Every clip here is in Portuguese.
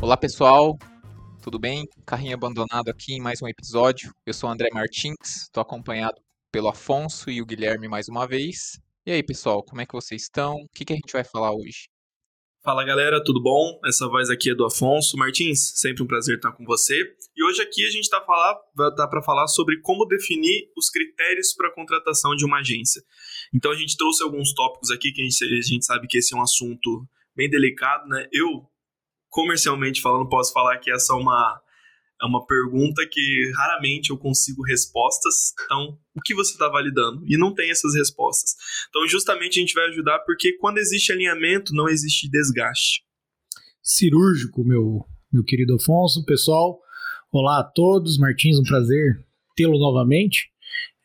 Olá pessoal, tudo bem? Carrinho abandonado aqui em mais um episódio. Eu sou André Martins, estou acompanhado pelo Afonso e o Guilherme mais uma vez. E aí pessoal, como é que vocês estão? O que, que a gente vai falar hoje? Fala galera, tudo bom? Essa voz aqui é do Afonso Martins, sempre um prazer estar com você. E hoje aqui a gente está tá para falar sobre como definir os critérios para a contratação de uma agência. Então a gente trouxe alguns tópicos aqui que a gente, a gente sabe que esse é um assunto bem delicado, né? Eu comercialmente falando, posso falar que essa é uma, é uma pergunta que raramente eu consigo respostas. Então, o que você está validando? E não tem essas respostas. Então, justamente a gente vai ajudar porque quando existe alinhamento, não existe desgaste. Cirúrgico, meu, meu querido Afonso. Pessoal, olá a todos. Martins, um prazer tê-lo novamente.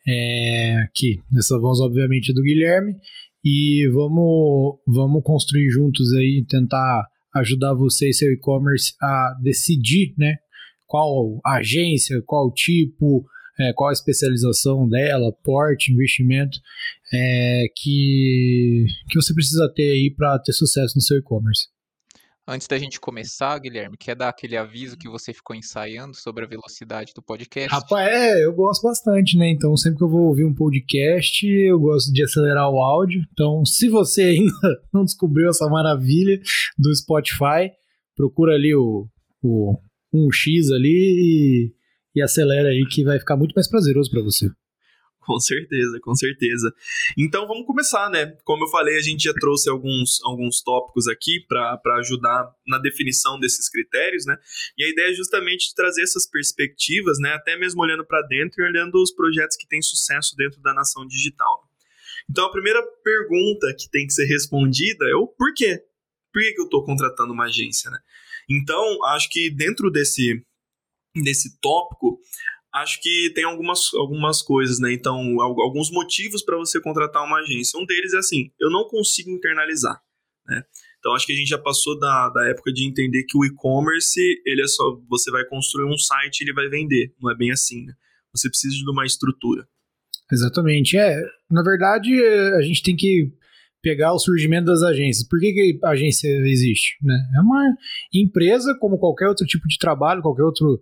É, aqui, nessa voz, obviamente, do Guilherme. E vamos, vamos construir juntos aí, tentar ajudar você e seu e-commerce a decidir, né? Qual agência, qual tipo, é, qual a especialização dela, porte, investimento é, que, que você precisa ter aí para ter sucesso no seu e-commerce. Antes da gente começar, Guilherme, quer dar aquele aviso que você ficou ensaiando sobre a velocidade do podcast? Rapaz, é, eu gosto bastante, né? Então, sempre que eu vou ouvir um podcast, eu gosto de acelerar o áudio. Então, se você ainda não descobriu essa maravilha do Spotify, procura ali o, o 1x ali e, e acelera aí que vai ficar muito mais prazeroso para você. Com certeza, com certeza. Então vamos começar, né? Como eu falei, a gente já trouxe alguns, alguns tópicos aqui para ajudar na definição desses critérios, né? E a ideia é justamente trazer essas perspectivas, né? Até mesmo olhando para dentro e olhando os projetos que têm sucesso dentro da nação digital. Então a primeira pergunta que tem que ser respondida é o porquê. Por que, que eu estou contratando uma agência, né? Então, acho que dentro desse, desse tópico, acho que tem algumas, algumas coisas, né? Então, alguns motivos para você contratar uma agência. Um deles é assim, eu não consigo internalizar, né? Então, acho que a gente já passou da, da época de entender que o e-commerce, ele é só, você vai construir um site e ele vai vender. Não é bem assim, né? Você precisa de uma estrutura. Exatamente. É, na verdade, a gente tem que pegar o surgimento das agências. Por que, que a agência existe? Né? É uma empresa, como qualquer outro tipo de trabalho, qualquer outro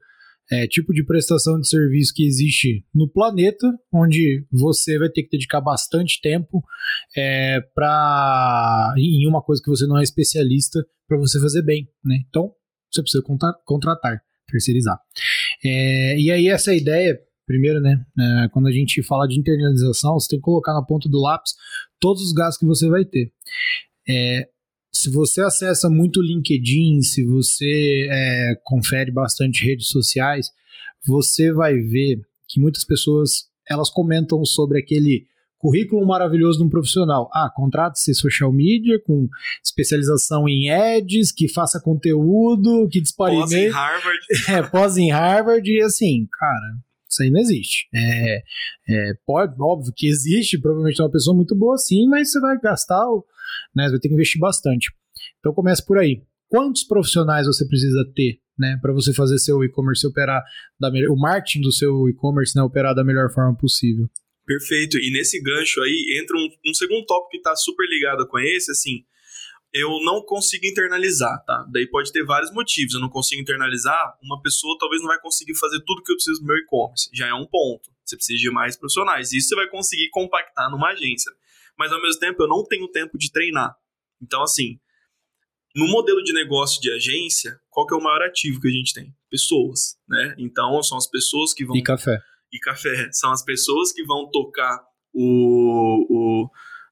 é, tipo de prestação de serviço que existe no planeta, onde você vai ter que dedicar bastante tempo é, para em uma coisa que você não é especialista para você fazer bem, né? Então você precisa contratar, terceirizar. É, e aí essa ideia, primeiro, né? É, quando a gente fala de internalização, você tem que colocar na ponta do lápis todos os gastos que você vai ter. É, se você acessa muito LinkedIn, se você é, confere bastante redes sociais, você vai ver que muitas pessoas elas comentam sobre aquele currículo maravilhoso de um profissional. Ah, contrate-se social media com especialização em ads, que faça conteúdo, que dispare Pós em Harvard. É, pós em Harvard e assim, cara, isso aí não existe. É, é, pode, óbvio que existe, provavelmente é uma pessoa muito boa sim, mas você vai gastar, né, você vai ter que investir bastante. Então comece por aí. Quantos profissionais você precisa ter né, para você fazer seu e-commerce operar da o marketing do seu e-commerce né, operar da melhor forma possível? Perfeito. E nesse gancho aí entra um, um segundo tópico que está super ligado com esse, assim, eu não consigo internalizar, tá? Daí pode ter vários motivos. Eu não consigo internalizar, uma pessoa talvez não vai conseguir fazer tudo que eu preciso no meu e-commerce. Já é um ponto. Você precisa de mais profissionais. Isso você vai conseguir compactar numa agência. Mas ao mesmo tempo, eu não tenho tempo de treinar. Então, assim, no modelo de negócio de agência, qual que é o maior ativo que a gente tem? Pessoas, né? Então, são as pessoas que vão... E café. E café. São as pessoas que vão tocar o, o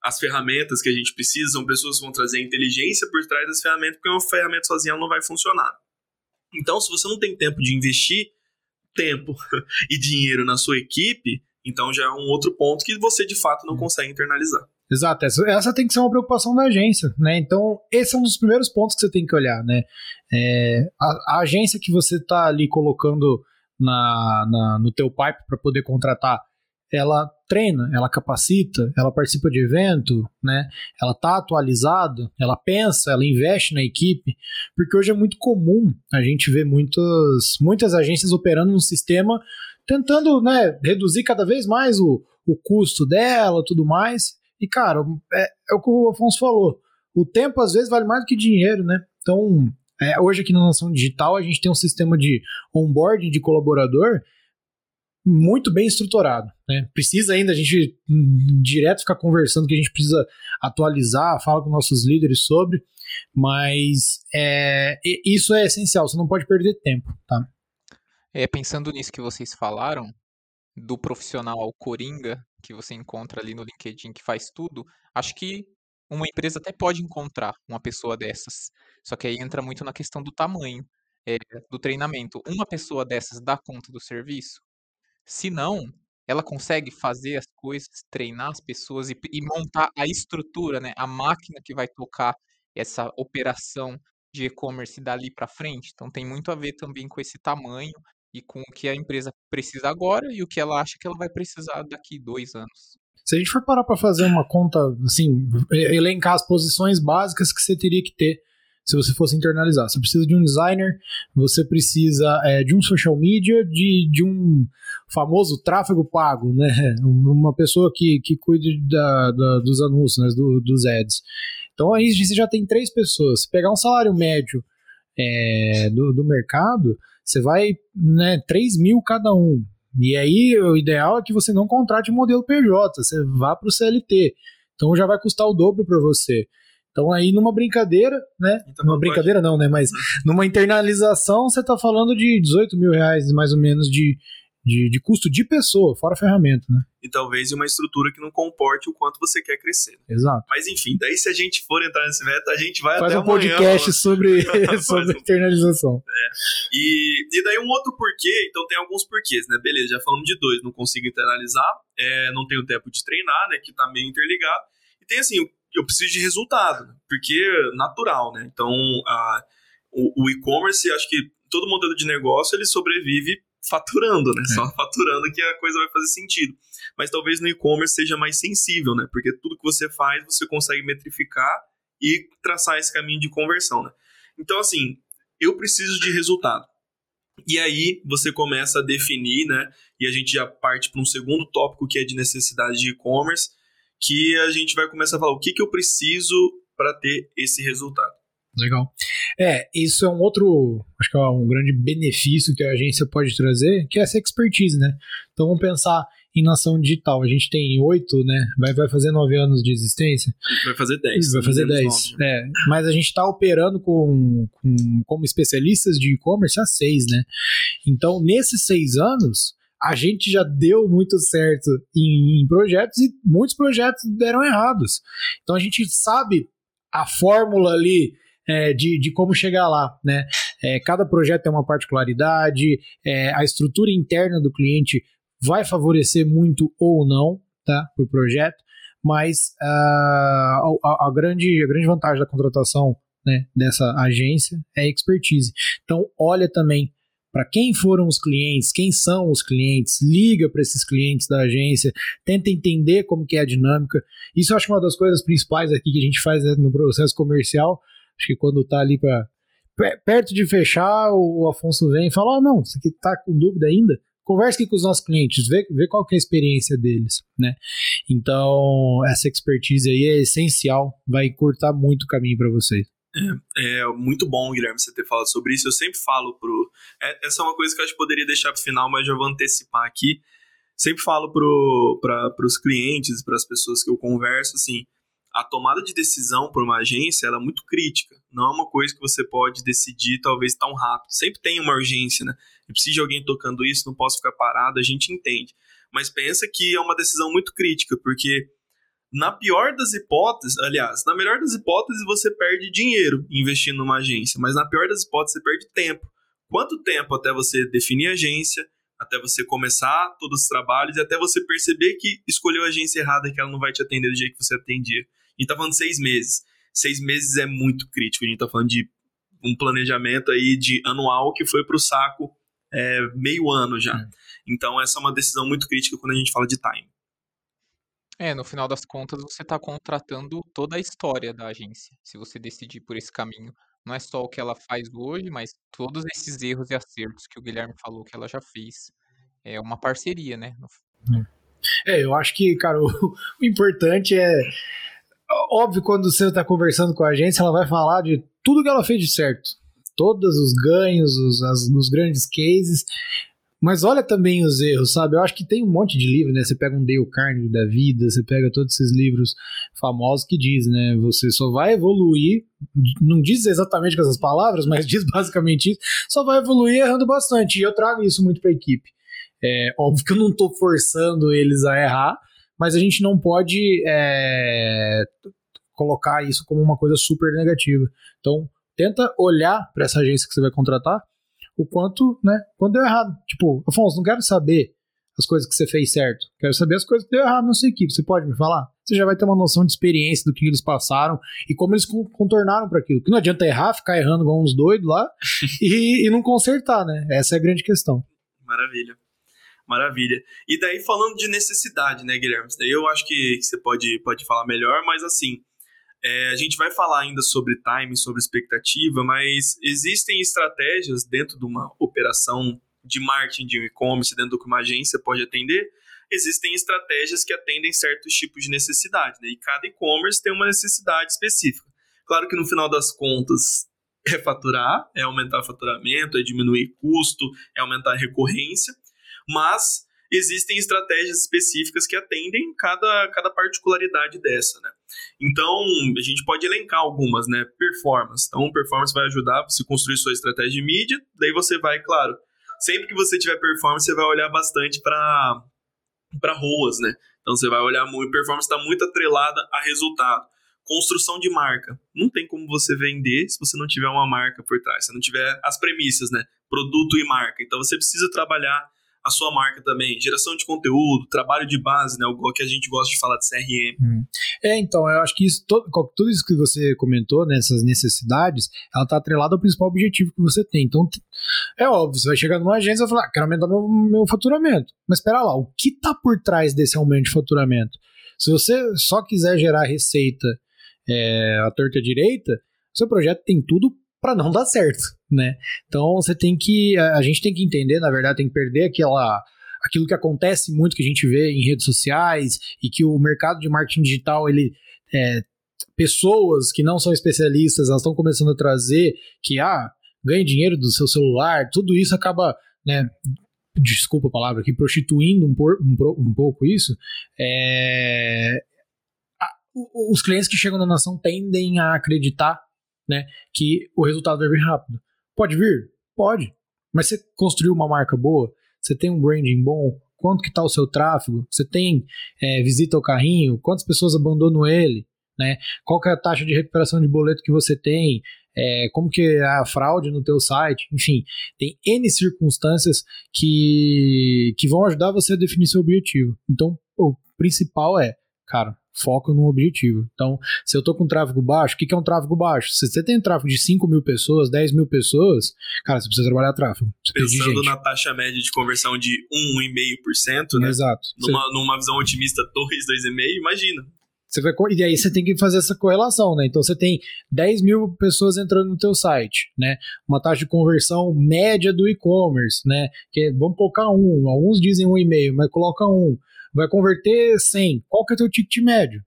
as ferramentas que a gente precisa, são pessoas que vão trazer inteligência por trás das ferramentas, porque uma ferramenta sozinha não vai funcionar. Então, se você não tem tempo de investir tempo e dinheiro na sua equipe, então já é um outro ponto que você de fato não consegue internalizar. Exato, essa, essa tem que ser uma preocupação da agência, né? Então, esse é um dos primeiros pontos que você tem que olhar, né? É, a, a agência que você está ali colocando na, na, no teu pipe para poder contratar ela treina, ela capacita, ela participa de evento, né? Ela tá atualizada, ela pensa, ela investe na equipe, porque hoje é muito comum a gente ver muitas, muitas agências operando um sistema tentando, né, reduzir cada vez mais o, o custo dela, tudo mais. E, cara, é, é o que o Afonso falou. O tempo, às vezes, vale mais do que dinheiro, né? Então, é, hoje aqui na Nação Digital, a gente tem um sistema de onboarding de colaborador muito bem estruturado. Né? Precisa ainda a gente hum, direto ficar conversando que a gente precisa atualizar, fala com nossos líderes sobre, mas é, isso é essencial, você não pode perder tempo, tá? É, pensando nisso que vocês falaram, do profissional coringa que você encontra ali no LinkedIn que faz tudo, acho que uma empresa até pode encontrar uma pessoa dessas. Só que aí entra muito na questão do tamanho, é, do treinamento. Uma pessoa dessas dá conta do serviço? Se não, ela consegue fazer as coisas, treinar as pessoas e, e montar a estrutura, né, a máquina que vai tocar essa operação de e-commerce dali para frente. Então tem muito a ver também com esse tamanho e com o que a empresa precisa agora e o que ela acha que ela vai precisar daqui dois anos. Se a gente for parar para fazer uma conta, assim, elencar as posições básicas que você teria que ter se você fosse internalizar. Você precisa de um designer, você precisa é, de um social media, de, de um famoso tráfego pago, né? Uma pessoa que, que cuide da, da dos anúncios, né? Do, dos ads. Então aí você já tem três pessoas. Se pegar um salário médio é, do, do mercado, você vai, né, 3 mil cada um. E aí o ideal é que você não contrate modelo PJ, você vá para o CLT. Então já vai custar o dobro para você. Então aí numa brincadeira, né? Então, numa brincadeira pode. não, né? Mas numa internalização você está falando de 18 mil reais mais ou menos de, de, de, custo de pessoa, fora ferramenta, né? E talvez uma estrutura que não comporte o quanto você quer crescer. Exato. Mas enfim, daí se a gente for entrar nesse meta, a gente vai Faz até um podcast sobre, sobre internalização. É. E, e daí um outro porquê, então tem alguns porquês, né? Beleza, já falamos de dois, não consigo internalizar, é, não tenho tempo de treinar, né? Que tá meio interligado. E tem assim, eu preciso de resultado, né? porque é natural, né? Então, a, o, o e-commerce, acho que todo modelo de negócio ele sobrevive faturando, né? É. Só faturando que a coisa vai fazer sentido. Mas talvez no e-commerce seja mais sensível, né? Porque tudo que você faz, você consegue metrificar e traçar esse caminho de conversão, né? Então, assim, eu preciso de resultado. E aí você começa a definir, né? E a gente já parte para um segundo tópico que é de necessidade de e-commerce, que a gente vai começar a falar o que, que eu preciso para ter esse resultado. Legal. É, isso é um outro, acho que é um grande benefício que a agência pode trazer, que é essa expertise, né? Então vamos pensar em nação digital. A gente tem oito, né? Vai, vai fazer nove anos de existência. Vai fazer dez. Vai fazer dez. É, mas a gente está operando com, com, como especialistas de e-commerce há seis, né? Então, nesses seis anos, a gente já deu muito certo em, em projetos e muitos projetos deram errados. Então a gente sabe a fórmula ali é, de, de como chegar lá, né? É, cada projeto tem uma particularidade, é, a estrutura interna do cliente vai favorecer muito ou não, tá? Para o projeto, mas uh, a, a, grande, a grande vantagem da contratação né, dessa agência é expertise. Então, olha também para quem foram os clientes, quem são os clientes, liga para esses clientes da agência, tenta entender como que é a dinâmica. Isso eu acho uma das coisas principais aqui que a gente faz né, no processo comercial. Acho que quando está ali para perto de fechar, o Afonso vem e fala: "Oh, não, você aqui tá com dúvida ainda? Converse aqui com os nossos clientes, vê, vê qual que é a experiência deles, né? Então, essa expertise aí é essencial, vai cortar muito o caminho para vocês. É, é, muito bom, Guilherme, você ter falado sobre isso. Eu sempre falo pro. É, essa é uma coisa que eu acho que poderia deixar pro final, mas já vou antecipar aqui. Sempre falo para pro, os clientes, para as pessoas que eu converso, assim, a tomada de decisão por uma agência ela é muito crítica. Não é uma coisa que você pode decidir talvez tão rápido. Sempre tem uma urgência, né? Eu preciso de alguém tocando isso, não posso ficar parado, a gente entende. Mas pensa que é uma decisão muito crítica, porque na pior das hipóteses, aliás, na melhor das hipóteses você perde dinheiro investindo numa agência, mas na pior das hipóteses você perde tempo. Quanto tempo até você definir a agência, até você começar todos os trabalhos e até você perceber que escolheu a agência errada que ela não vai te atender do jeito que você atendia? A gente tá falando de seis meses. Seis meses é muito crítico. A gente tá falando de um planejamento aí de anual que foi pro saco é, meio ano já. É. Então essa é uma decisão muito crítica quando a gente fala de time. É, no final das contas, você está contratando toda a história da agência, se você decidir por esse caminho. Não é só o que ela faz hoje, mas todos esses erros e acertos que o Guilherme falou que ela já fez. É uma parceria, né? É. É, eu acho que, cara, o, importante é. Óbvio, quando você está conversando com a agência, ela vai falar de tudo que ela fez de certo. Todos os ganhos, os, as, os grandes cases. Mas olha também os erros, sabe? Eu acho que tem um monte de livro, né? Você pega um Dale Carnegie da vida, você pega todos esses livros famosos que diz, né? Você só vai evoluir, não diz exatamente com essas palavras, mas diz basicamente isso, só vai evoluir errando bastante. E eu trago isso muito para a equipe. É, óbvio que eu não estou forçando eles a errar, mas a gente não pode é, colocar isso como uma coisa super negativa. Então, tenta olhar para essa agência que você vai contratar o quanto, né, quando deu errado. Tipo, Afonso, não quero saber as coisas que você fez certo. Quero saber as coisas que deu errado na sua equipe. Você pode me falar? Você já vai ter uma noção de experiência do que eles passaram e como eles contornaram para aquilo. Que não adianta errar, ficar errando igual uns doidos lá e, e não consertar, né? Essa é a grande questão. Maravilha. Maravilha. E daí, falando de necessidade, né, Guilherme? Daí eu acho que, que você pode, pode falar melhor, mas assim, é, a gente vai falar ainda sobre time, sobre expectativa, mas existem estratégias dentro de uma operação de marketing de e-commerce, dentro do que uma agência pode atender. Existem estratégias que atendem certos tipos de necessidade, né? E cada e-commerce tem uma necessidade específica. Claro que no final das contas é faturar, é aumentar faturamento, é diminuir custo, é aumentar recorrência, mas existem estratégias específicas que atendem cada, cada particularidade dessa, né? Então, a gente pode elencar algumas, né? Performance. Então, performance vai ajudar você a construir sua estratégia de mídia, daí você vai, claro, sempre que você tiver performance, você vai olhar bastante para para ROAS, né? Então, você vai olhar muito, performance está muito atrelada a resultado. Construção de marca. Não tem como você vender se você não tiver uma marca por trás, se não tiver as premissas, né? Produto e marca. Então, você precisa trabalhar a sua marca também, geração de conteúdo, trabalho de base, né, o que a gente gosta de falar de CRM. Hum. É, então, eu acho que isso, todo, tudo isso que você comentou, nessas né, necessidades, ela está atrelada ao principal objetivo que você tem. Então, é óbvio, você vai chegar numa agência e falar, ah, quero aumentar meu, meu faturamento. Mas espera lá, o que está por trás desse aumento de faturamento? Se você só quiser gerar receita é, à torta direita, seu projeto tem tudo para não dar certo, né? Então você tem que, a gente tem que entender, na verdade, tem que perder aquela aquilo que acontece muito que a gente vê em redes sociais e que o mercado de marketing digital ele é, pessoas que não são especialistas elas estão começando a trazer que ah ganhe dinheiro do seu celular tudo isso acaba né desculpa a palavra aqui prostituindo um, por, um, um pouco isso é, a, os clientes que chegam na nação tendem a acreditar né? Que o resultado vai vir rápido. Pode vir? Pode. Mas você construiu uma marca boa, você tem um branding bom, quanto que está o seu tráfego, você tem é, visita ao carrinho, quantas pessoas abandonam ele, né? Qual que é a taxa de recuperação de boleto que você tem, é, como que é a fraude no teu site, enfim, tem N circunstâncias que, que vão ajudar você a definir seu objetivo. Então, o principal é, cara, foco no objetivo. Então, se eu tô com tráfego baixo, o que, que é um tráfego baixo? Se você tem um tráfego de 5 mil pessoas, 10 mil pessoas, cara, você precisa trabalhar tráfego. Pensando na taxa média de conversão de 1,5%, né? Exato. Numa, você... numa visão otimista, 2, 2,5%, imagina. Você vai, e aí você tem que fazer essa correlação, né? Então você tem 10 mil pessoas entrando no teu site, né? Uma taxa de conversão média do e-commerce, né? Que é, vamos colocar um, alguns dizem um e meio, mas coloca um vai converter 100. Qual que é o teu ticket médio?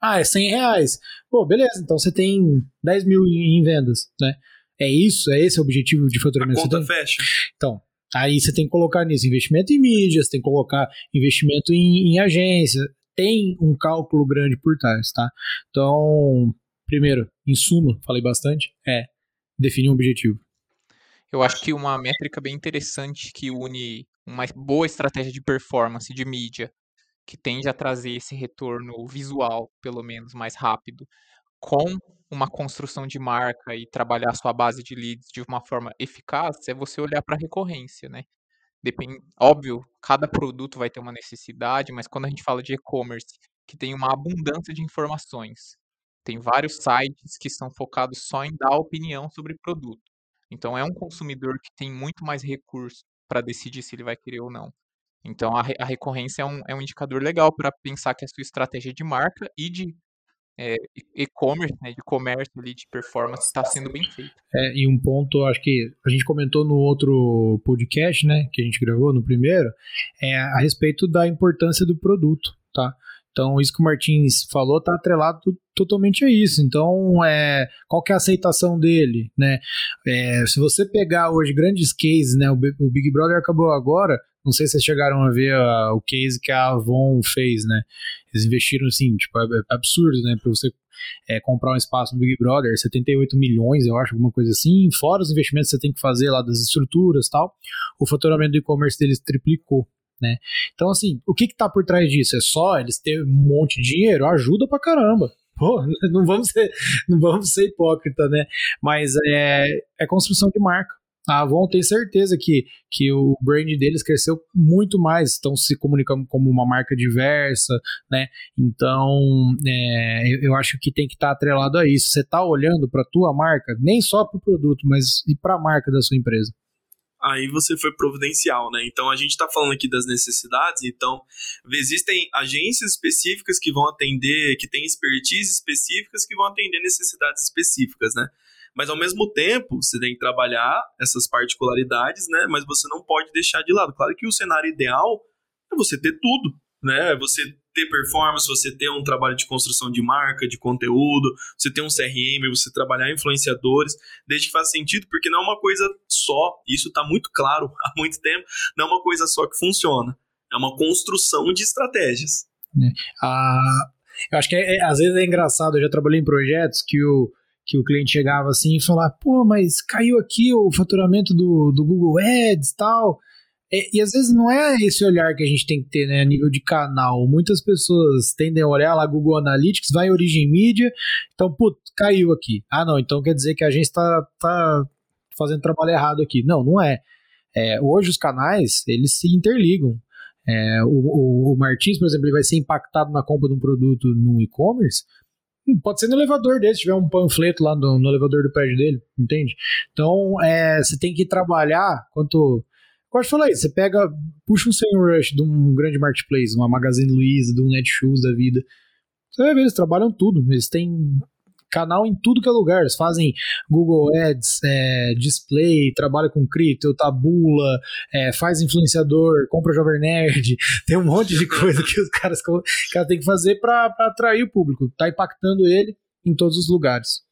Ah, é 100 reais. Pô, beleza, então você tem 10 mil em vendas, né? É isso? É esse o objetivo de faturamento? A conta fecha. Então, aí você tem que colocar nisso investimento em mídias, tem que colocar investimento em, em agência. Tem um cálculo grande por trás, tá? Então, primeiro, em suma, falei bastante, é definir um objetivo. Eu acho que uma métrica bem interessante que une uma boa estratégia de performance de mídia, que tende a trazer esse retorno visual, pelo menos, mais rápido, com uma construção de marca e trabalhar sua base de leads de uma forma eficaz, é você olhar para a recorrência, né? Depende, óbvio, cada produto vai ter uma necessidade, mas quando a gente fala de e-commerce, que tem uma abundância de informações, tem vários sites que são focados só em dar opinião sobre produto. Então é um consumidor que tem muito mais recurso para decidir se ele vai querer ou não. Então a, a recorrência é um, é um indicador legal para pensar que a sua estratégia de marca e de é, e-commerce, né, de comércio ali, de performance, está sendo bem feito. É, e um ponto, acho que a gente comentou no outro podcast, né, que a gente gravou no primeiro, é a respeito da importância do produto, tá? Então, isso que o Martins falou está atrelado totalmente a isso. Então, é, qual que é a aceitação dele, né? É, se você pegar hoje grandes cases, né? O, Big Brother acabou agora. Não sei se vocês chegaram a ver a, o case que a Avon fez, né? Eles investiram assim, tipo, é, é absurdo, né? Para você é, comprar um espaço no Big Brother, 78 milhões, eu acho, alguma coisa assim, fora os investimentos que você tem que fazer lá das estruturas tal, o faturamento do e-commerce deles triplicou. Né? Então, assim, o que que tá por trás disso? É só eles terem um monte de dinheiro? Ajuda pra caramba. Pô, não vamos ser, não vamos ser hipócrita, né? Mas é, é construção de marca. A Avon tem certeza que, que o brand deles cresceu muito mais, estão se comunicando como uma marca diversa, né? Então, é, eu, eu, acho que tem que estar tá atrelado a isso. Você está olhando para a tua marca, nem só para o produto, mas e para a marca da sua empresa aí você foi providencial, né? Então a gente está falando aqui das necessidades, então existem agências específicas que vão atender, que têm expertise específicas que vão atender necessidades específicas, né? Mas ao mesmo tempo, você tem que trabalhar essas particularidades, né? Mas você não pode deixar de lado. Claro que o cenário ideal é você ter tudo, né? Você ter performance, você ter um trabalho de construção de marca, de conteúdo, você ter um CRM, você trabalhar influenciadores, desde que faça sentido, porque não é uma coisa só, isso está muito claro há muito tempo, não é uma coisa só que funciona, é uma construção de estratégias. É. Ah, eu acho que é, é, às vezes é engraçado, eu já trabalhei em projetos que o, que o cliente chegava assim e falava, pô, mas caiu aqui o faturamento do, do Google Ads e tal, é, e às vezes não é esse olhar que a gente tem que ter, né, a nível de canal. Muitas pessoas tendem a olhar lá Google Analytics, vai Origem Mídia, então, putz, caiu aqui. Ah, não, então quer dizer que a gente está tá fazendo trabalho errado aqui. Não, não é. é hoje os canais, eles se interligam. É, o, o, o, Martins, por exemplo, ele vai ser impactado na compra de um produto no e-commerce, hum, pode ser no elevador dele, se tiver um panfleto lá no, no elevador do prédio dele, entende? Então, é, você tem que trabalhar quanto Pode falar aí, você pega, puxa um SEMrush de um grande marketplace, uma Magazine Luiza, de um Netshoes da vida. Você vai ver, eles trabalham tudo. Eles têm canal em tudo que é lugar. Eles fazem Google Ads, é, display, trabalha com cripto, tabula, é, faz influenciador, compra Jovem Nerd. Tem um monte de coisa que os caras, cara têm que fazer para atrair o público. Tá impactando ele em todos os lugares.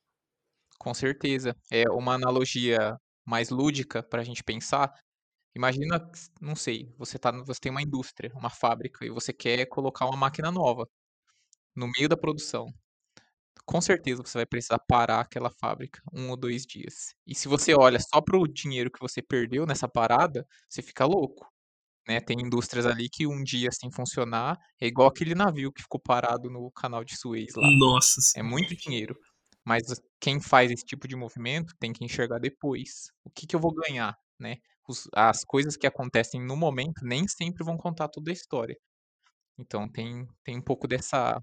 Com certeza. É uma analogia mais lúdica para a gente pensar. Imagina, não sei, você tá, você tem uma indústria, uma fábrica e você quer colocar uma máquina nova no meio da produção. Com certeza você vai precisar parar aquela fábrica um ou dois dias. E se você olha só para o dinheiro que você perdeu nessa parada, você fica louco. Né? Tem indústrias ali que um dia sem funcionar é igual aquele navio que ficou parado no canal de Suez lá. Nossa. É muito dinheiro. Mas quem faz esse tipo de movimento tem que enxergar depois. O que, que eu vou ganhar, né? Os, as coisas que acontecem no momento nem sempre vão contar toda a história. Então tem, tem um pouco dessa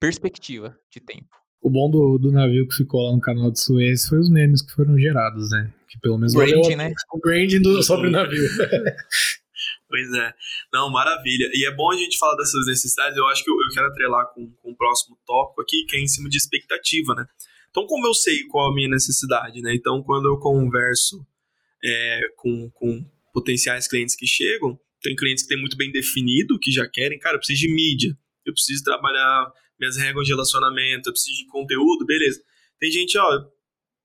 perspectiva de tempo. O bom do, do navio que ficou lá no canal de Suez foi os memes que foram gerados, né? Que pelo menos o branding, né? O branding do, sobre o navio. pois é. Não, maravilha. E é bom a gente falar dessas necessidades. Eu acho que eu, eu quero atrelar com, com o próximo tópico aqui, que é em cima de expectativa, né? Então, como eu sei qual a minha necessidade, né? Então, quando eu converso é, com, com potenciais clientes que chegam. Tem clientes que têm muito bem definido, que já querem, cara, eu preciso de mídia, eu preciso trabalhar minhas regras de relacionamento, eu preciso de conteúdo, beleza. Tem gente, ó,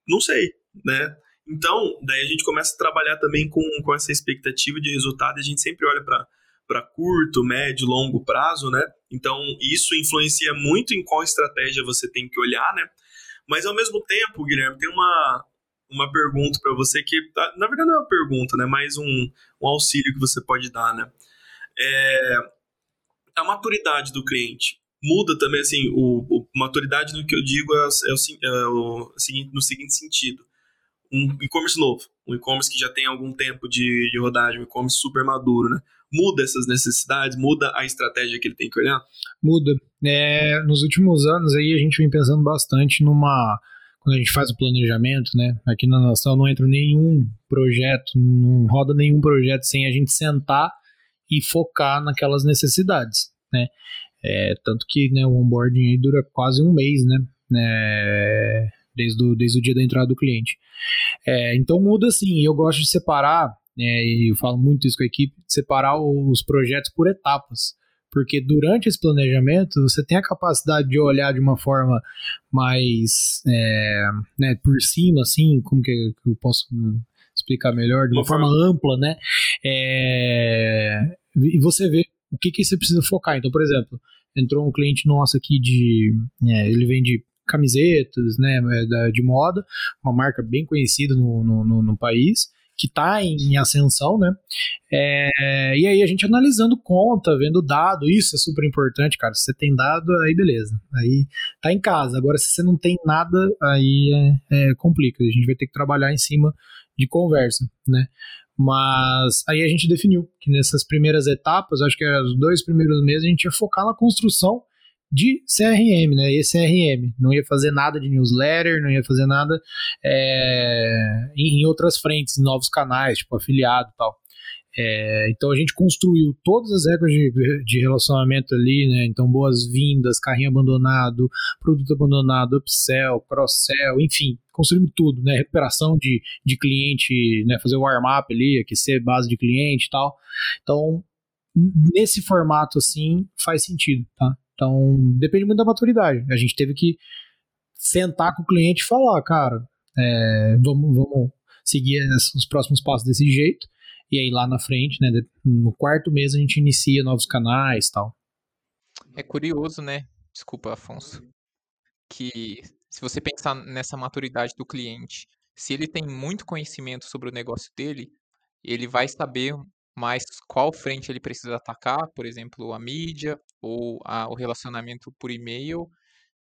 não sei, né? Então, daí a gente começa a trabalhar também com, com essa expectativa de resultado e a gente sempre olha para curto, médio, longo prazo, né? Então, isso influencia muito em qual estratégia você tem que olhar, né? Mas ao mesmo tempo, Guilherme, tem uma, uma pergunta para você que, tá, na verdade, não é uma pergunta, né? Mais um, um auxílio que você pode dar, né? É, a maturidade do cliente muda também, assim, o, o maturidade no que eu digo é, é, o, é o seguinte, no seguinte sentido. Um e-commerce novo, um e-commerce que já tem algum tempo de, de rodagem, um e-commerce super maduro, né? Muda essas necessidades, muda a estratégia que ele tem que olhar? Muda. É, nos últimos anos aí a gente vem pensando bastante numa quando a gente faz o planejamento, né? Aqui na nação não entra nenhum projeto, não roda nenhum projeto sem a gente sentar e focar naquelas necessidades, né? É, tanto que né, o onboarding dura quase um mês, né? É, desde, o, desde o dia da entrada do cliente. É, então muda assim, eu gosto de separar, né, e eu falo muito isso com a equipe, separar os projetos por etapas. Porque durante esse planejamento você tem a capacidade de olhar de uma forma mais é, né, por cima, assim, como que eu posso explicar melhor, de uma, uma forma, forma ampla, né? É, e você vê o que, que você precisa focar. Então, por exemplo, entrou um cliente nosso aqui de. É, ele vende camisetas, né, é, de moda, uma marca bem conhecida no, no, no, no país, que está em ascensão, né? É, e aí a gente analisando conta, vendo dado, isso é super importante, cara. Se você tem dado, aí beleza. Aí tá em casa. Agora, se você não tem nada, aí é, é complica. A gente vai ter que trabalhar em cima de conversa, né? Mas aí a gente definiu que nessas primeiras etapas, acho que eram os dois primeiros meses, a gente ia focar na construção de CRM, né? E CRM. Não ia fazer nada de newsletter, não ia fazer nada é, em, outras frentes, em novos canais, tipo afiliado e tal. É, então a gente construiu todas as regras de, de relacionamento ali, né? Então, boas-vindas, carrinho abandonado, produto abandonado, upsell, cross-sell, enfim, construímos tudo, né? Recuperação de, de cliente, né? Fazer o warm-up ali, aquecer base de cliente e tal. Então, nesse formato assim, faz sentido, tá? Então, depende muito da maturidade. A gente teve que sentar com o cliente e falar, cara, é, vamos, vamos seguir os próximos passos desse jeito. E aí lá na frente, né, no quarto mês a gente inicia novos canais tal. É curioso, né? Desculpa, Afonso. Que se você pensar nessa maturidade do cliente, se ele tem muito conhecimento sobre o negócio dele, ele vai saber mais qual frente ele precisa atacar, por exemplo, a mídia ou a, o relacionamento por e-mail.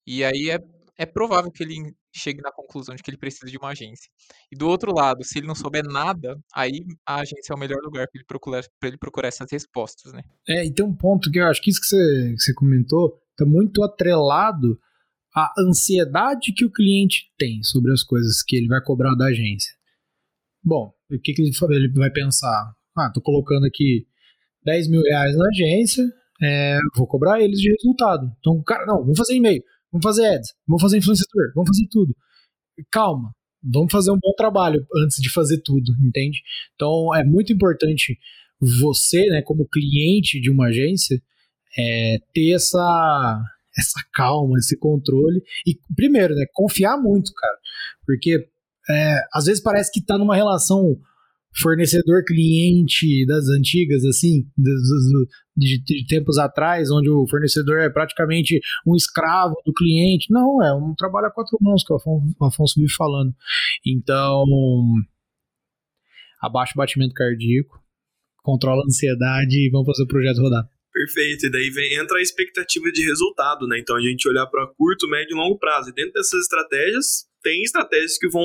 E aí é, é provável que ele chegue na conclusão de que ele precisa de uma agência. E do outro lado, se ele não souber nada, aí a agência é o melhor lugar para ele procurar, ele procurar essas respostas, né? É, e tem um ponto que eu acho que isso que você, que você comentou está muito atrelado à ansiedade que o cliente tem sobre as coisas que ele vai cobrar da agência. Bom, o que, que ele vai pensar? Ah, tô colocando aqui 10 mil reais na agência, é, vou cobrar eles de resultado. Então, cara, não, vamos fazer e-mail. Vamos fazer ads, vamos fazer influenciador, vamos fazer tudo. Calma, vamos fazer um bom trabalho antes de fazer tudo, entende? Então é muito importante você, né, como cliente de uma agência, é, ter essa essa calma, esse controle e primeiro, né, confiar muito, cara, porque é, às vezes parece que tá numa relação fornecedor-cliente das antigas, assim, de, de, tempos atrás, onde o fornecedor é praticamente um escravo do cliente. Não, é um trabalho a quatro mãos que o Afonso, o Afonso vive falando. Então, abaixa o batimento cardíaco, controla a ansiedade e vamos fazer o projeto rodar. Perfeito, e daí vem, entra a expectativa de resultado, né? Então a gente olhar para curto, médio e longo prazo. E dentro dessas estratégias, tem estratégias que vão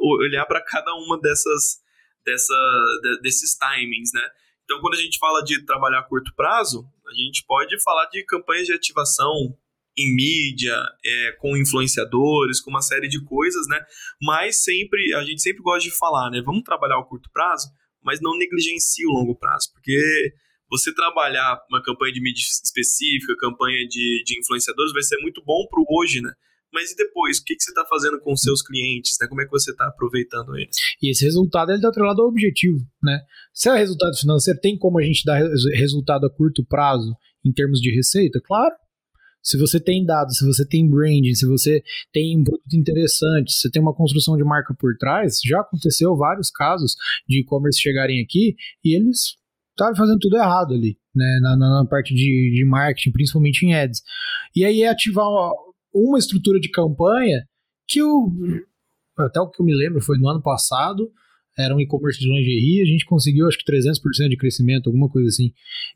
olhar para cada uma dessas dessa, de, desses timings, né? Então, quando a gente fala de trabalhar a curto prazo, a gente pode falar de campanhas de ativação em mídia, é, com influenciadores, com uma série de coisas, né? Mas sempre, a gente sempre gosta de falar, né? Vamos trabalhar o curto prazo, mas não negligencie o longo prazo, porque você trabalhar uma campanha de mídia específica, campanha de, de influenciadores, vai ser muito bom para o hoje, né? Mas e depois? O que, que você está fazendo com os seus clientes? Né? Como é que você está aproveitando eles? E esse resultado está atrelado ao objetivo. Né? Se é resultado financeiro, tem como a gente dar resultado a curto prazo em termos de receita? Claro. Se você tem dados, se você tem branding, se você tem um produto interessante, se você tem uma construção de marca por trás, já aconteceu vários casos de e-commerce chegarem aqui e eles estavam fazendo tudo errado ali, né, na, na, na parte de, de marketing, principalmente em ads. E aí é ativar uma estrutura de campanha que o até o que eu me lembro foi no ano passado, era um e-commerce de lingerie, a gente conseguiu acho que 300% de crescimento, alguma coisa assim,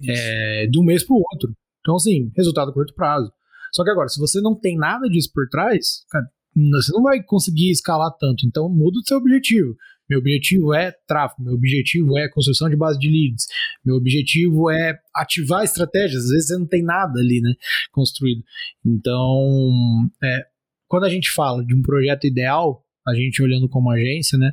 é, de um mês para o outro. Então, assim, resultado a curto prazo. Só que agora, se você não tem nada disso por trás, cara, você não vai conseguir escalar tanto. Então, muda o seu objetivo. Meu objetivo é tráfego, meu objetivo é construção de base de leads, meu objetivo é ativar estratégias. Às vezes você não tem nada ali, né, construído. Então, é, quando a gente fala de um projeto ideal, a gente olhando como agência, né,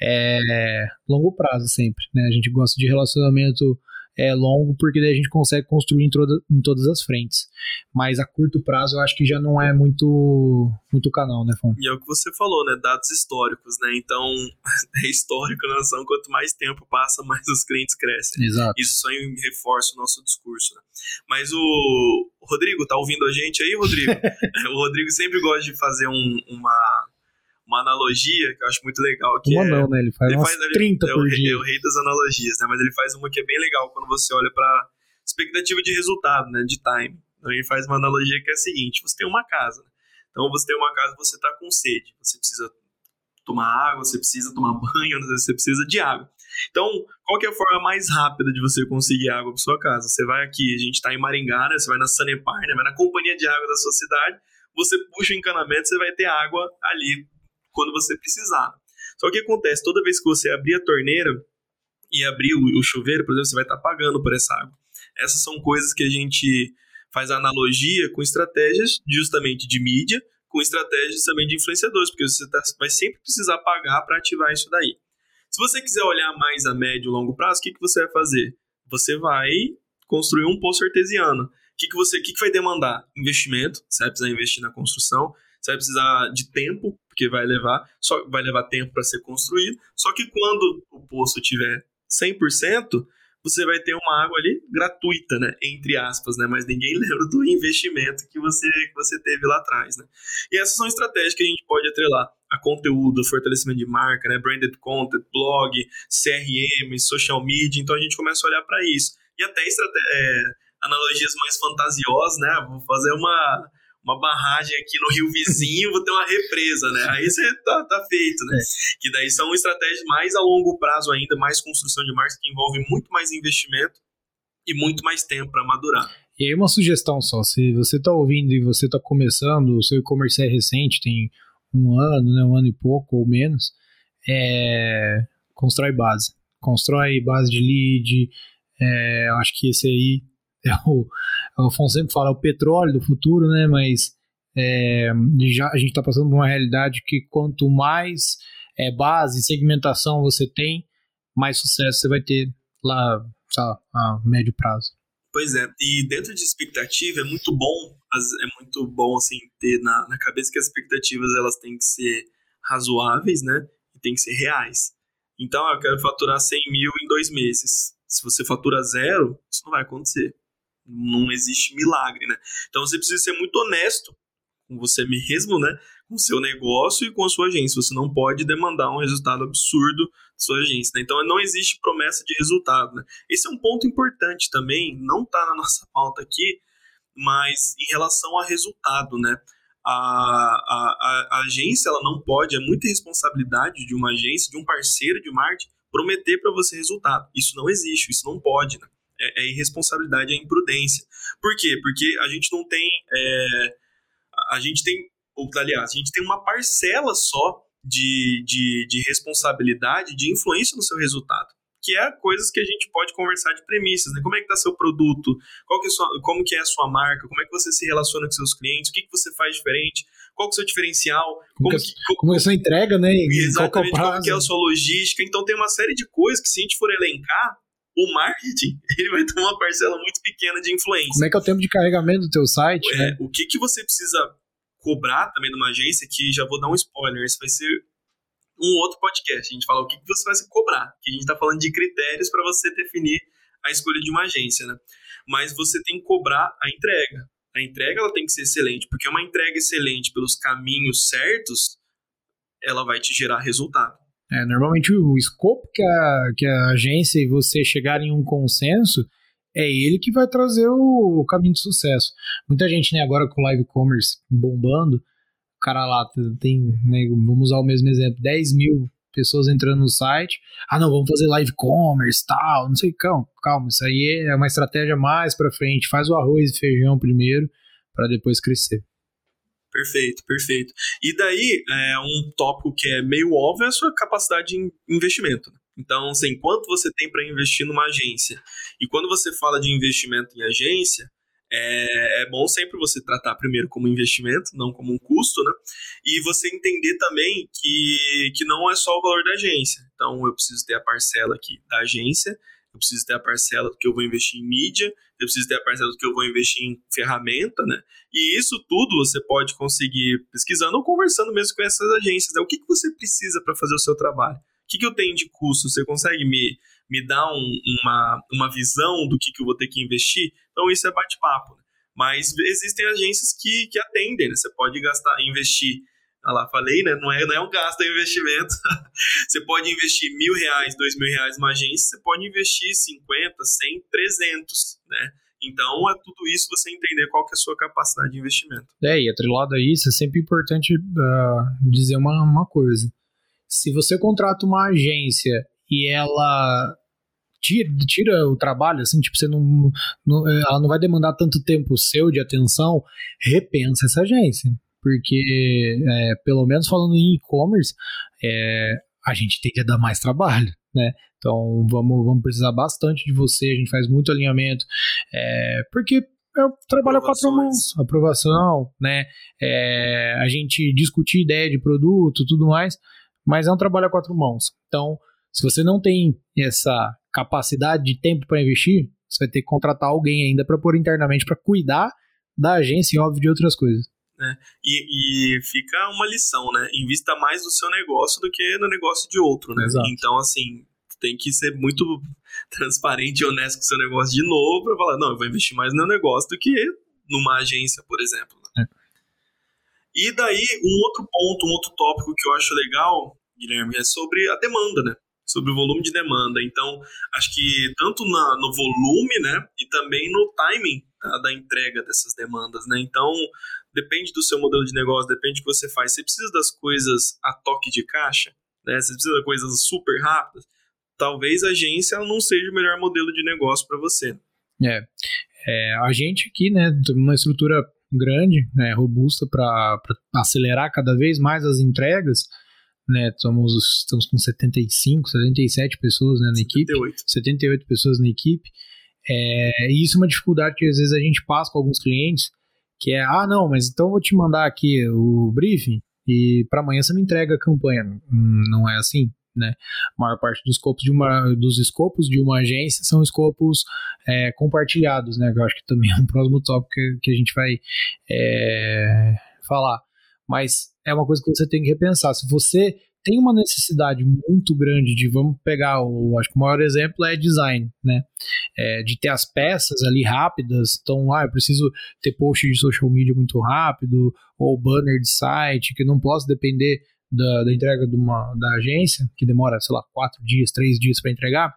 é longo prazo sempre, né? A gente gosta de relacionamento é, longo, porque daí a gente consegue construir em, toda, em todas as frentes. Mas a curto prazo eu acho que já não é muito muito canal, né, Fon? E é o que você falou, né? Dados históricos, né? Então, é histórico na ação, quanto mais tempo passa, mais os clientes crescem. Exato. Isso só reforça o nosso discurso, né? Mas o Rodrigo, tá ouvindo a gente aí, Rodrigo? o Rodrigo sempre gosta de fazer um, uma uma analogia que eu acho muito legal. Que uma é, não, né? Ele faz ele faz, 30 é, por o, dia. É o rei das analogias, né? Mas ele faz uma que é bem legal quando você olha para expectativa de resultado, né? De time. Então ele faz uma analogia que é a seguinte: você tem uma casa. Né? Então você tem uma casa, você está com sede, você precisa tomar água, você precisa tomar banho, você precisa de água. Então, qual que é a forma mais rápida de você conseguir água para sua casa? Você vai aqui, a gente está em Maringá, né? Você vai na Sanepar, né? Vai na companhia de água da sua cidade, você puxa o encanamento, você vai ter água ali quando você precisar. Só que acontece, toda vez que você abrir a torneira e abrir o, chuveiro, por exemplo, você vai estar pagando por essa água. Essas são coisas que a gente faz analogia com estratégias justamente de mídia, com estratégias também de influenciadores, porque você tá, vai sempre precisar pagar para ativar isso daí. Se você quiser olhar mais a médio e longo prazo, o que, que você vai fazer? Você vai construir um poço artesiano. O que, que, você, que, que vai demandar? Investimento, você vai precisar investir na construção, você vai precisar de tempo, porque vai levar, só vai levar tempo para ser construído. Só que quando o poço tiver 100%, você vai ter uma água ali gratuita, né? Entre aspas, né? Mas ninguém lembra do investimento que você, que você teve lá atrás, né? E essas são estratégias que a gente pode atrelar a conteúdo, fortalecimento de marca, né? Branded content, blog, CRM, social media. Então a gente começa a olhar para isso. E até é, analogias mais fantasiosas, né? Vou fazer uma uma barragem aqui no rio vizinho, vou ter uma represa, né? Aí você tá, tá feito, né? É. Que daí são estratégias mais a longo prazo ainda, mais construção de marcas que envolve muito mais investimento e muito mais tempo para madurar. E aí uma sugestão só, se você está ouvindo e você está começando, o seu e-commerce é recente, tem um ano, né, um ano e pouco ou menos, é, constrói base. Constrói base de lead, é, acho que esse aí é o, o Afonso sempre fala, o petróleo do futuro, né? Mas é, já, a gente está passando por uma realidade que quanto mais é, base, segmentação você tem, mais sucesso você vai ter lá, sabe, a médio prazo. Pois é, e dentro de expectativa é muito bom, é muito bom assim ter na, na cabeça que as expectativas elas têm que ser razoáveis, né? E tem que ser reais. Então, eu quero faturar 100 mil em dois meses. Se você fatura zero, isso não vai acontecer não existe milagre, né? Então você precisa ser muito honesto com você mesmo, né? Com o seu negócio e com a sua agência. Você não pode demandar um resultado absurdo da sua agência. Né? Então não existe promessa de resultado, né? Esse é um ponto importante também, não está na nossa pauta aqui, mas em relação a resultado, né? A, a, a, agência ela não pode, é muita responsabilidade de uma agência, de um parceiro de marketing, prometer para você resultado. Isso não existe, isso não pode. Né? É, é irresponsabilidade, é imprudência. Por quê? Porque a gente não tem. É, a gente tem. Ou, aliás, a gente tem uma parcela só de, de, de responsabilidade, de influência no seu resultado que é coisas que a gente pode conversar de premissas, né? Como é que está seu produto, qual que é sua, como que é a sua marca, como é que você se relaciona com seus clientes, o que, que você faz diferente, qual que é o seu diferencial, como, como, que, como é a sua entrega, né? Exatamente, como que é a sua logística. Então tem uma série de coisas que se a gente for elencar, o marketing ele vai ter uma parcela muito pequena de influência. Como é que é o tempo de carregamento do teu site? É, né? O que, que você precisa cobrar também de uma agência, que já vou dar um spoiler, esse vai ser um outro podcast. A gente fala o que, que você vai se cobrar, que a gente está falando de critérios para você definir a escolha de uma agência, né? Mas você tem que cobrar a entrega. A entrega ela tem que ser excelente, porque uma entrega excelente pelos caminhos certos, ela vai te gerar resultado. É, normalmente o escopo que a, que a agência e você chegarem em um consenso é ele que vai trazer o, o, caminho de sucesso. Muita gente, né, agora com o live commerce bombando, cara lá tem, né, vamos usar o mesmo exemplo, 10 mil pessoas entrando no site, ah não, vamos fazer live commerce, tal, não sei, calma, calma, isso aí é uma estratégia mais para frente, faz o arroz e feijão primeiro, para depois crescer. Perfeito, perfeito. E daí, é, um tópico que é meio óbvio é a sua capacidade de investimento. Então, assim, quanto você tem para investir numa agência? E quando você fala de investimento em agência, é, é, bom sempre você tratar primeiro como investimento, não como um custo, né? E você entender também que, que não é só o valor da agência. Então, eu preciso ter a parcela aqui da agência, eu preciso ter a parcela que eu vou investir em mídia, eu preciso ter a parcela que eu vou investir em ferramenta, né? E isso tudo você pode conseguir pesquisando ou conversando mesmo com essas agências. Né? O que, que você precisa para fazer o seu trabalho? O que, que eu tenho de custo? Você consegue me, me dar um, uma, uma visão do que, que eu vou ter que investir? Então, isso é bate-papo. Né? Mas existem agências que, que atendem, né? Você pode gastar, investir ah lá, falei, né? Não é, não é um gasto, é um investimento. você pode investir mil reais, dois mil reais numa agência, você pode investir 50, 100, 300, né? Então, é tudo isso você entender qual que é a sua capacidade de investimento. É, e atrelado a isso, é sempre importante uh, dizer uma, uma coisa. Se você contrata uma agência e ela tira, tira o trabalho, assim, tipo, você não, não, ela não vai demandar tanto tempo seu de atenção, repensa essa agência porque é, pelo menos falando em e-commerce, é, a gente tem que dar mais trabalho, né? Então vamos, vamos precisar bastante de você, a gente faz muito alinhamento, é, porque eu trabalho a quatro mãos, aprovação, né? É, a gente discutir ideia de produto, tudo mais, mas é um trabalho a quatro mãos. Então, se você não tem essa capacidade de tempo para investir, você vai ter que contratar alguém ainda para pôr internamente para cuidar da agência e óbvio de outras coisas. Né? E, e fica uma lição, né? Invista mais no seu negócio do que no negócio de outro, né? Exato. Então, assim, tem que ser muito transparente e honesto com o seu negócio de novo para falar, não, eu vou investir mais no meu negócio do que numa agência, por exemplo. Né? É. E daí, um outro ponto, um outro tópico que eu acho legal, Guilherme, é sobre a demanda, né? Sobre o volume de demanda. Então, acho que tanto na, no volume, né? E também no timing tá, da entrega dessas demandas, né? Então, depende do seu modelo de negócio, depende do que você faz. Você precisa das coisas a toque de caixa, né? Você precisa de coisas super rápidas. Talvez a agência não seja o melhor modelo de negócio para você. É, é, a gente aqui, né, uma estrutura grande, né, robusta para acelerar cada vez mais as entregas. Né, somos, estamos com 75, 77 pessoas né, na 78. equipe. 78 pessoas na equipe. É, e isso é uma dificuldade que às vezes a gente passa com alguns clientes, que é, ah, não, mas então eu vou te mandar aqui o briefing e para amanhã você me entrega a campanha. Hum, não é assim, né? A maior parte dos escopos de uma, dos escopos de uma agência são escopos é, compartilhados, né? Que eu acho que também é um próximo tópico que, que a gente vai é, falar. Mas é uma coisa que você tem que repensar. Se você tem uma necessidade muito grande de, vamos pegar, o, acho que o maior exemplo é design, né? É, de ter as peças ali rápidas, então, ah, eu preciso ter post de social media muito rápido, ou banner de site, que não posso depender da, da entrega de uma, da agência, que demora, sei lá, quatro dias, três dias para entregar,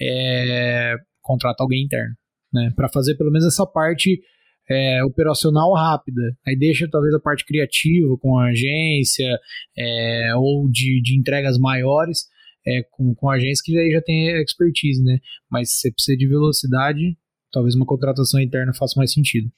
é, contrata alguém interno, né? Para fazer pelo menos essa parte é, operacional rápida. Aí deixa talvez a parte criativa com a agência é, ou de, de entregas maiores é, com, com a agência que aí já tem expertise, né? Mas se você precisa de velocidade, talvez uma contratação interna faça mais sentido.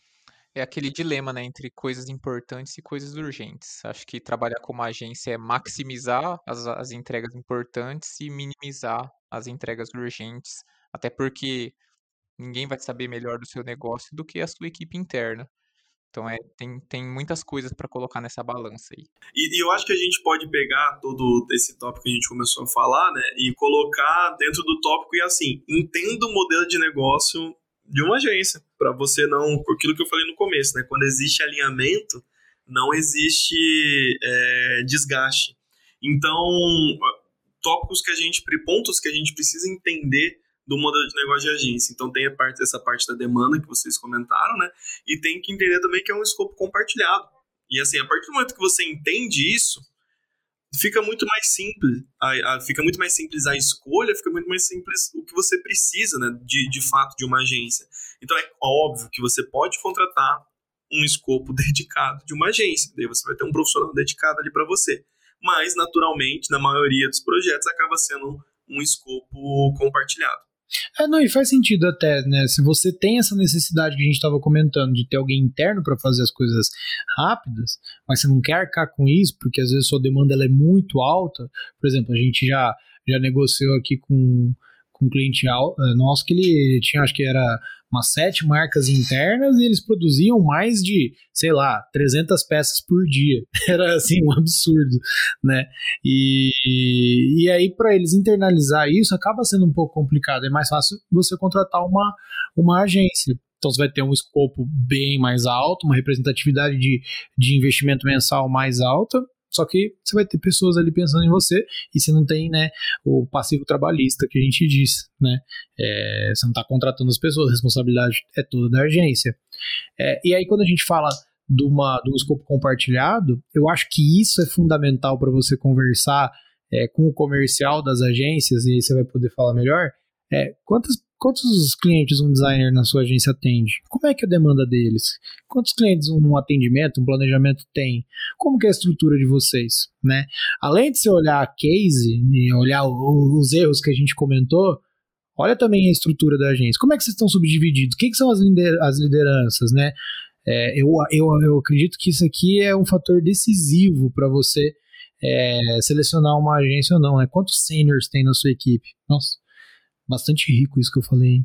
É aquele dilema, né, entre coisas importantes e coisas urgentes. Acho que trabalhar como agência é maximizar as, as entregas importantes e minimizar as entregas urgentes. Até porque ninguém vai saber melhor do seu negócio do que a sua equipe interna. Então é, tem, tem muitas coisas para colocar nessa balança aí. E, e, eu acho que a gente pode pegar todo esse tópico que a gente começou a falar, né, e colocar dentro do tópico e assim, entenda o modelo de negócio de uma agência, para você não, aquilo que eu falei no começo, né, quando existe alinhamento, não existe é, desgaste. Então, tópicos que a gente, pontos que a gente precisa entender do modelo de negócio de agência. Então tem a parte, essa parte da demanda que vocês comentaram, né? E tem que entender também que é um escopo compartilhado. E assim, a partir do momento que você entende isso, fica muito mais simples, a, a, fica muito mais simples a escolha, fica muito mais simples o que você precisa, né, de, de fato, de uma agência. Então é óbvio que você pode contratar um escopo dedicado de uma agência, daí você vai ter um profissional dedicado ali para você. Mas, naturalmente, na maioria dos projetos, acaba sendo um escopo compartilhado. É, não, e faz sentido até, né? Se você tem essa necessidade que a gente estava comentando de ter alguém interno para fazer as coisas rápidas, mas você não quer arcar com isso, porque às vezes sua demanda ela é muito alta. Por exemplo, a gente já, já negociou aqui com, com um cliente eh, nosso que ele tinha, acho que era umas sete marcas internas e eles produziam mais de, sei lá, 300 peças por dia. Era assim um absurdo, né? E, e aí para eles internalizar isso acaba sendo um pouco complicado. É mais fácil você contratar uma, uma agência. Então você vai ter um escopo bem mais alto, uma representatividade de, de investimento mensal mais alta, só que você vai ter pessoas ali pensando em você e você não tem, né, o passivo trabalhista que a gente diz, né? É, você não está contratando as pessoas, a responsabilidade é toda da agência. É, e aí quando a gente fala de, uma, de um escopo compartilhado, eu acho que isso é fundamental para você conversar é, com o comercial das agências, e aí você vai poder falar melhor, é, quantas Quantos clientes um designer na sua agência atende? Como é que é a demanda deles? Quantos clientes um atendimento, um planejamento tem? Como que é a estrutura de vocês, né? Além de você olhar a case e olhar os erros que a gente comentou, olha também a estrutura da agência. Como é que vocês estão subdivididos? Quem que são as, lideranças, né? É, eu, eu, eu acredito que isso aqui é um fator decisivo para você é, selecionar uma agência ou não, né? Quantos seniors tem na sua equipe? Nossa, bastante rico isso que eu falei.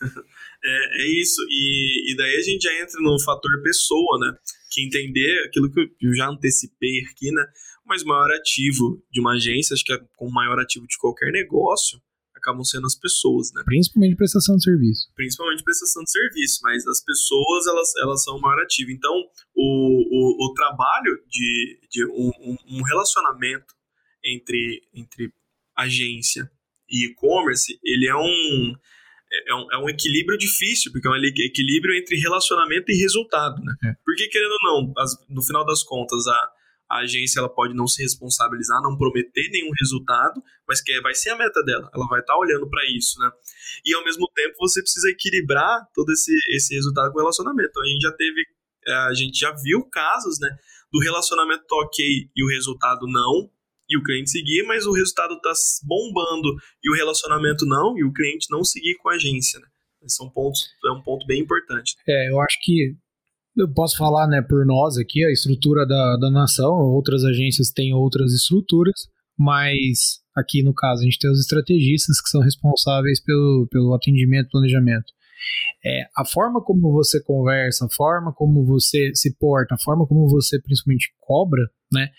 é, é isso. E, e daí a gente já entra no fator pessoa, né? Que entender aquilo que eu já antecipei aqui, né? Mas o maior ativo de uma agência, acho que é com o maior ativo de qualquer negócio, acabam sendo as pessoas, né? Principalmente prestação de serviço. Principalmente prestação de serviço, mas as pessoas, elas, elas são o maior ativo. Então, o, o, o trabalho de, de um, um relacionamento entre, entre agência e e-commerce, ele é um, é um, é um equilíbrio difícil, porque é um equilíbrio entre relacionamento e resultado, né? É. Porque, querendo ou não, as, no final das contas, a, a agência ela pode não se responsabilizar, não prometer nenhum resultado, mas que vai ser a meta dela, ela vai estar tá olhando para isso, né? E ao mesmo tempo você precisa equilibrar todo esse, esse resultado com o relacionamento. Então, a gente já teve, é, a gente já viu casos, né, do relacionamento tá ok e o resultado não, e o cliente seguir, mas o resultado está bombando e o relacionamento não, e o cliente não seguir com a agência. Né? São pontos, é um ponto bem importante. É, eu acho que eu posso falar né, por nós aqui, a estrutura da, da nação, outras agências têm outras estruturas, mas aqui no caso a gente tem os estrategistas que são responsáveis pelo, pelo atendimento planejamento. É, a forma como você conversa, a forma como você se porta, a forma como você principalmente cobra, né,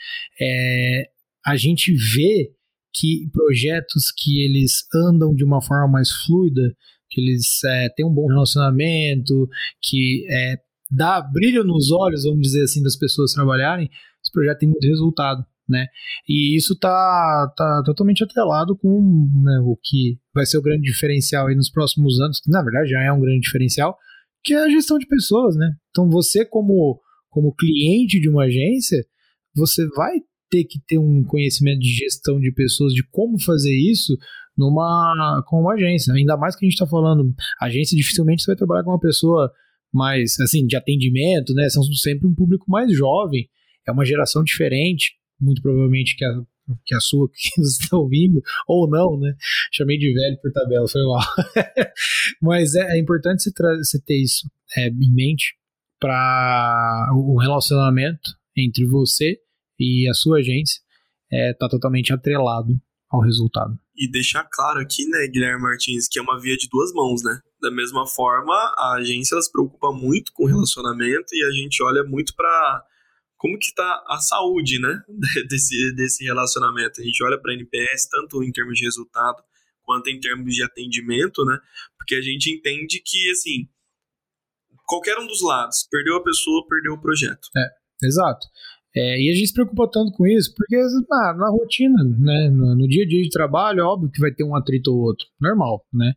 é, a gente vê que projetos que eles andam de uma forma mais fluida, que eles é, têm um bom relacionamento, que é, dá brilho nos olhos, vamos dizer assim, das pessoas trabalharem, esse projeto tem muito resultado. Né? E isso está tá totalmente atrelado com né, o que vai ser o grande diferencial aí nos próximos anos, que na verdade já é um grande diferencial, que é a gestão de pessoas, né? Então você como, como cliente de uma agência, você vai ter que ter um conhecimento de gestão de pessoas, de como fazer isso numa com uma agência. Ainda mais que a gente está falando, agência dificilmente você vai trabalhar com uma pessoa mais assim de atendimento, né? São sempre um público mais jovem, é uma geração diferente, muito provavelmente que a que a sua que você está ouvindo, ou não, né? Chamei de velho por tabela, foi mal. Mas é, é importante você, você ter isso é, em mente para o relacionamento entre você e a sua agência está é, tá totalmente atrelado ao resultado. E deixar claro aqui, né, Guilherme Martins, que é uma via de duas mãos, né? Da mesma forma, a agência ela se preocupa muito com o relacionamento e a gente olha muito para como que tá a saúde, né, desse, desse relacionamento. A gente olha para NPS tanto em termos de resultado quanto em termos de atendimento, né? Porque a gente entende que assim, qualquer um dos lados, perdeu a pessoa, perdeu o projeto. É, exato. É, e a gente se preocupa tanto com isso, porque ah, na rotina, né, no, no, dia a dia de trabalho, é óbvio que vai ter um atrito ou outro, normal, né?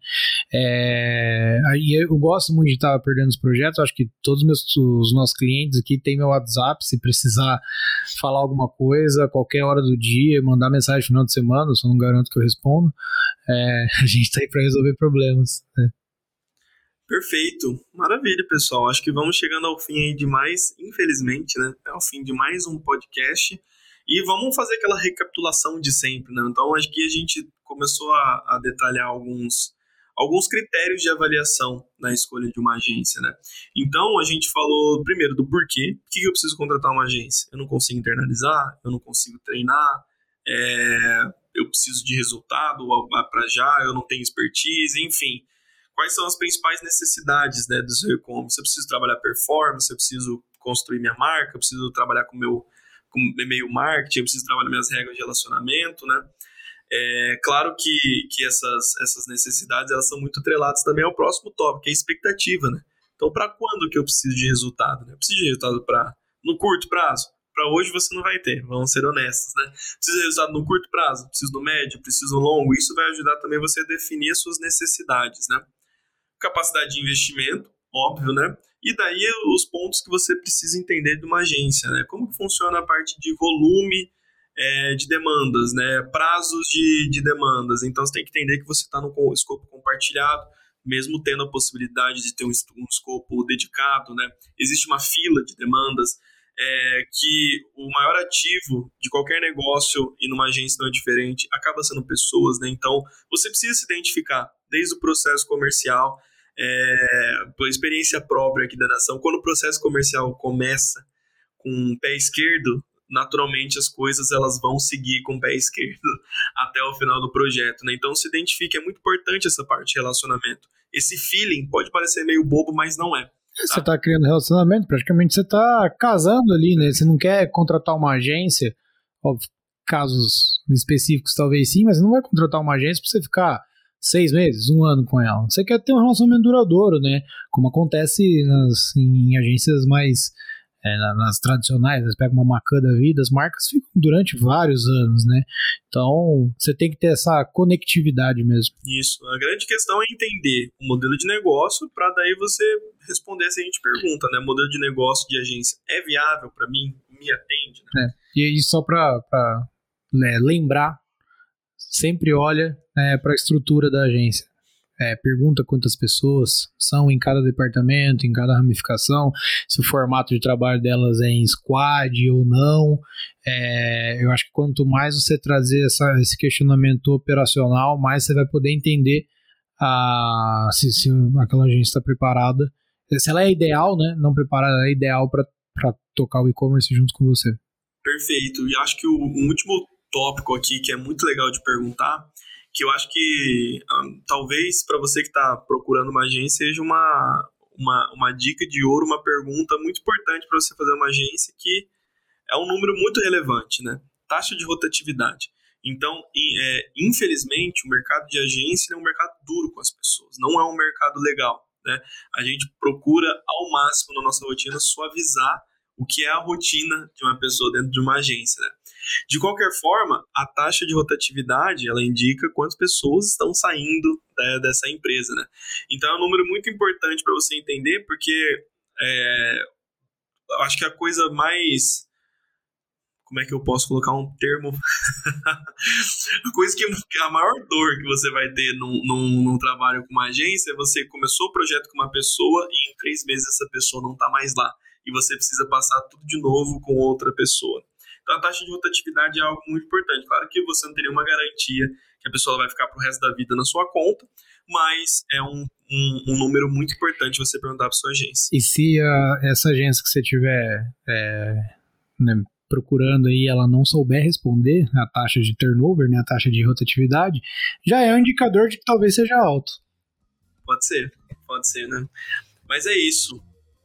É, aí eu gosto muito de estar perdendo os projetos, acho que todos os, meus, os nossos clientes aqui têm meu WhatsApp, se precisar falar alguma coisa, qualquer hora do dia, mandar mensagem no final de semana, só não garanto que eu respondo, é, a gente está aí para resolver problemas, né? Perfeito. Maravilha, pessoal. Acho que vamos chegando ao fim aí de mais, infelizmente, né? É o fim de mais um podcast. E vamos fazer aquela recapitulação de sempre, né? Então, acho que a gente começou a, a detalhar alguns, alguns critérios de avaliação na escolha de uma agência, né? Então, a gente falou primeiro do porquê. Por que eu preciso contratar uma agência? Eu não consigo internalizar, eu não consigo treinar, é, eu preciso de resultado para já, eu não tenho expertise, enfim. Quais são as principais necessidades né, do seu e-commerce? Eu preciso trabalhar performance, eu preciso construir minha marca, eu preciso trabalhar com meu com e-mail marketing, eu preciso trabalhar minhas regras de relacionamento, né? É claro que, que essas, essas necessidades elas são muito atreladas também ao próximo tópico, que é a expectativa, né? Então, para quando que eu preciso de resultado? Né? Eu preciso de resultado para no curto prazo? Para hoje você não vai ter, vamos ser honestos, né? Preciso de resultado no curto prazo, preciso no médio, preciso no longo. Isso vai ajudar também você a definir as suas necessidades, né? Capacidade de investimento, óbvio, né? E daí os pontos que você precisa entender de uma agência, né? Como que funciona a parte de volume é, de demandas, né? Prazos de, de demandas. Então você tem que entender que você está no escopo compartilhado, mesmo tendo a possibilidade de ter um, um escopo dedicado, né? Existe uma fila de demandas é, que o maior ativo de qualquer negócio e numa agência não é diferente, acaba sendo pessoas, né? Então você precisa se identificar desde o processo comercial, é, por experiência própria aqui da nação, quando o processo comercial começa com o pé esquerdo, naturalmente as coisas elas vão seguir com o pé esquerdo até o final do projeto, né? Então se identifique, é muito importante essa parte de relacionamento. Esse feeling pode parecer meio bobo, mas não é. Tá? Você está criando relacionamento, praticamente você está casando ali, né? Você não quer contratar uma agência, óbvio, casos específicos talvez sim, mas você não vai contratar uma agência para você ficar seis meses, um ano com ela. Você quer ter um relacionamento duradouro, né? Como acontece nas, em agências mais é, nas tradicionais, você pega uma Macan da vida, as marcas ficam durante vários anos, né? Então, você tem que ter essa conectividade mesmo. Isso. A grande questão é entender o modelo de negócio para daí você responder a seguinte pergunta, né? O modelo de negócio de agência é viável para mim? Me atende? Né? É. E aí, só para né, lembrar, sempre olha é, para a estrutura da agência é, pergunta quantas pessoas são em cada departamento, em cada ramificação, se o formato de trabalho delas é em squad ou não. É, eu acho que quanto mais você trazer essa, esse questionamento operacional, mais você vai poder entender a, se, se aquela agência está preparada. Se ela é ideal, né? Não preparada, ela é ideal para tocar o e-commerce junto com você. Perfeito. E acho que o, o último tópico aqui que é muito legal de perguntar que eu acho que talvez para você que está procurando uma agência seja uma, uma, uma dica de ouro, uma pergunta muito importante para você fazer uma agência que é um número muito relevante, né? Taxa de rotatividade. Então, é, infelizmente, o mercado de agência é um mercado duro com as pessoas, não é um mercado legal. Né? A gente procura ao máximo na nossa rotina suavizar o que é a rotina de uma pessoa dentro de uma agência. Né? De qualquer forma, a taxa de rotatividade ela indica quantas pessoas estão saindo né, dessa empresa, né? Então é um número muito importante para você entender, porque é, acho que a coisa mais como é que eu posso colocar um termo? a coisa que a maior dor que você vai ter num, num, num, trabalho com uma agência é você começou o projeto com uma pessoa e em três meses essa pessoa não está mais lá. E você precisa passar tudo de novo com outra pessoa. Então a taxa de rotatividade é algo muito importante. Claro que você não teria uma garantia que a pessoa vai ficar pro resto da vida na sua conta, mas é um, um, um número muito importante você perguntar para sua agência. E se a, essa agência que você tiver é, né, procurando aí, ela não souber responder a taxa de turnover, né, a taxa de rotatividade, já é um indicador de que talvez seja alto. Pode ser, pode ser, né? Mas é isso.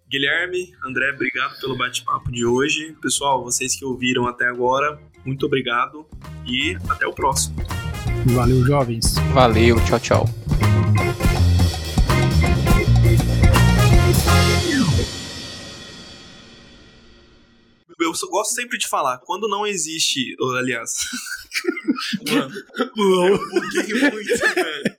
Guilherme, André, obrigado pelo bate-papo de hoje. Pessoal, vocês que ouviram até agora, muito obrigado e até o próximo. Valeu, jovens. Valeu, tchau, tchau. Eu gosto sempre de falar, quando não existe. Aliás. Mano, eu buguei muito, velho.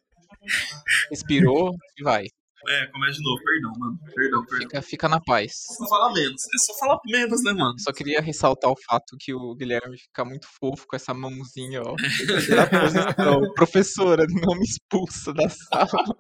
Respirou e vai. É, começa de novo. Perdão, mano. Perdão, perdão. Fica, fica na paz. Só fala menos. É só falar menos, né, mano? Só queria ressaltar o fato que o Guilherme fica muito fofo com essa mãozinha, ó. Da posição. Professora, não me expulsa da sala.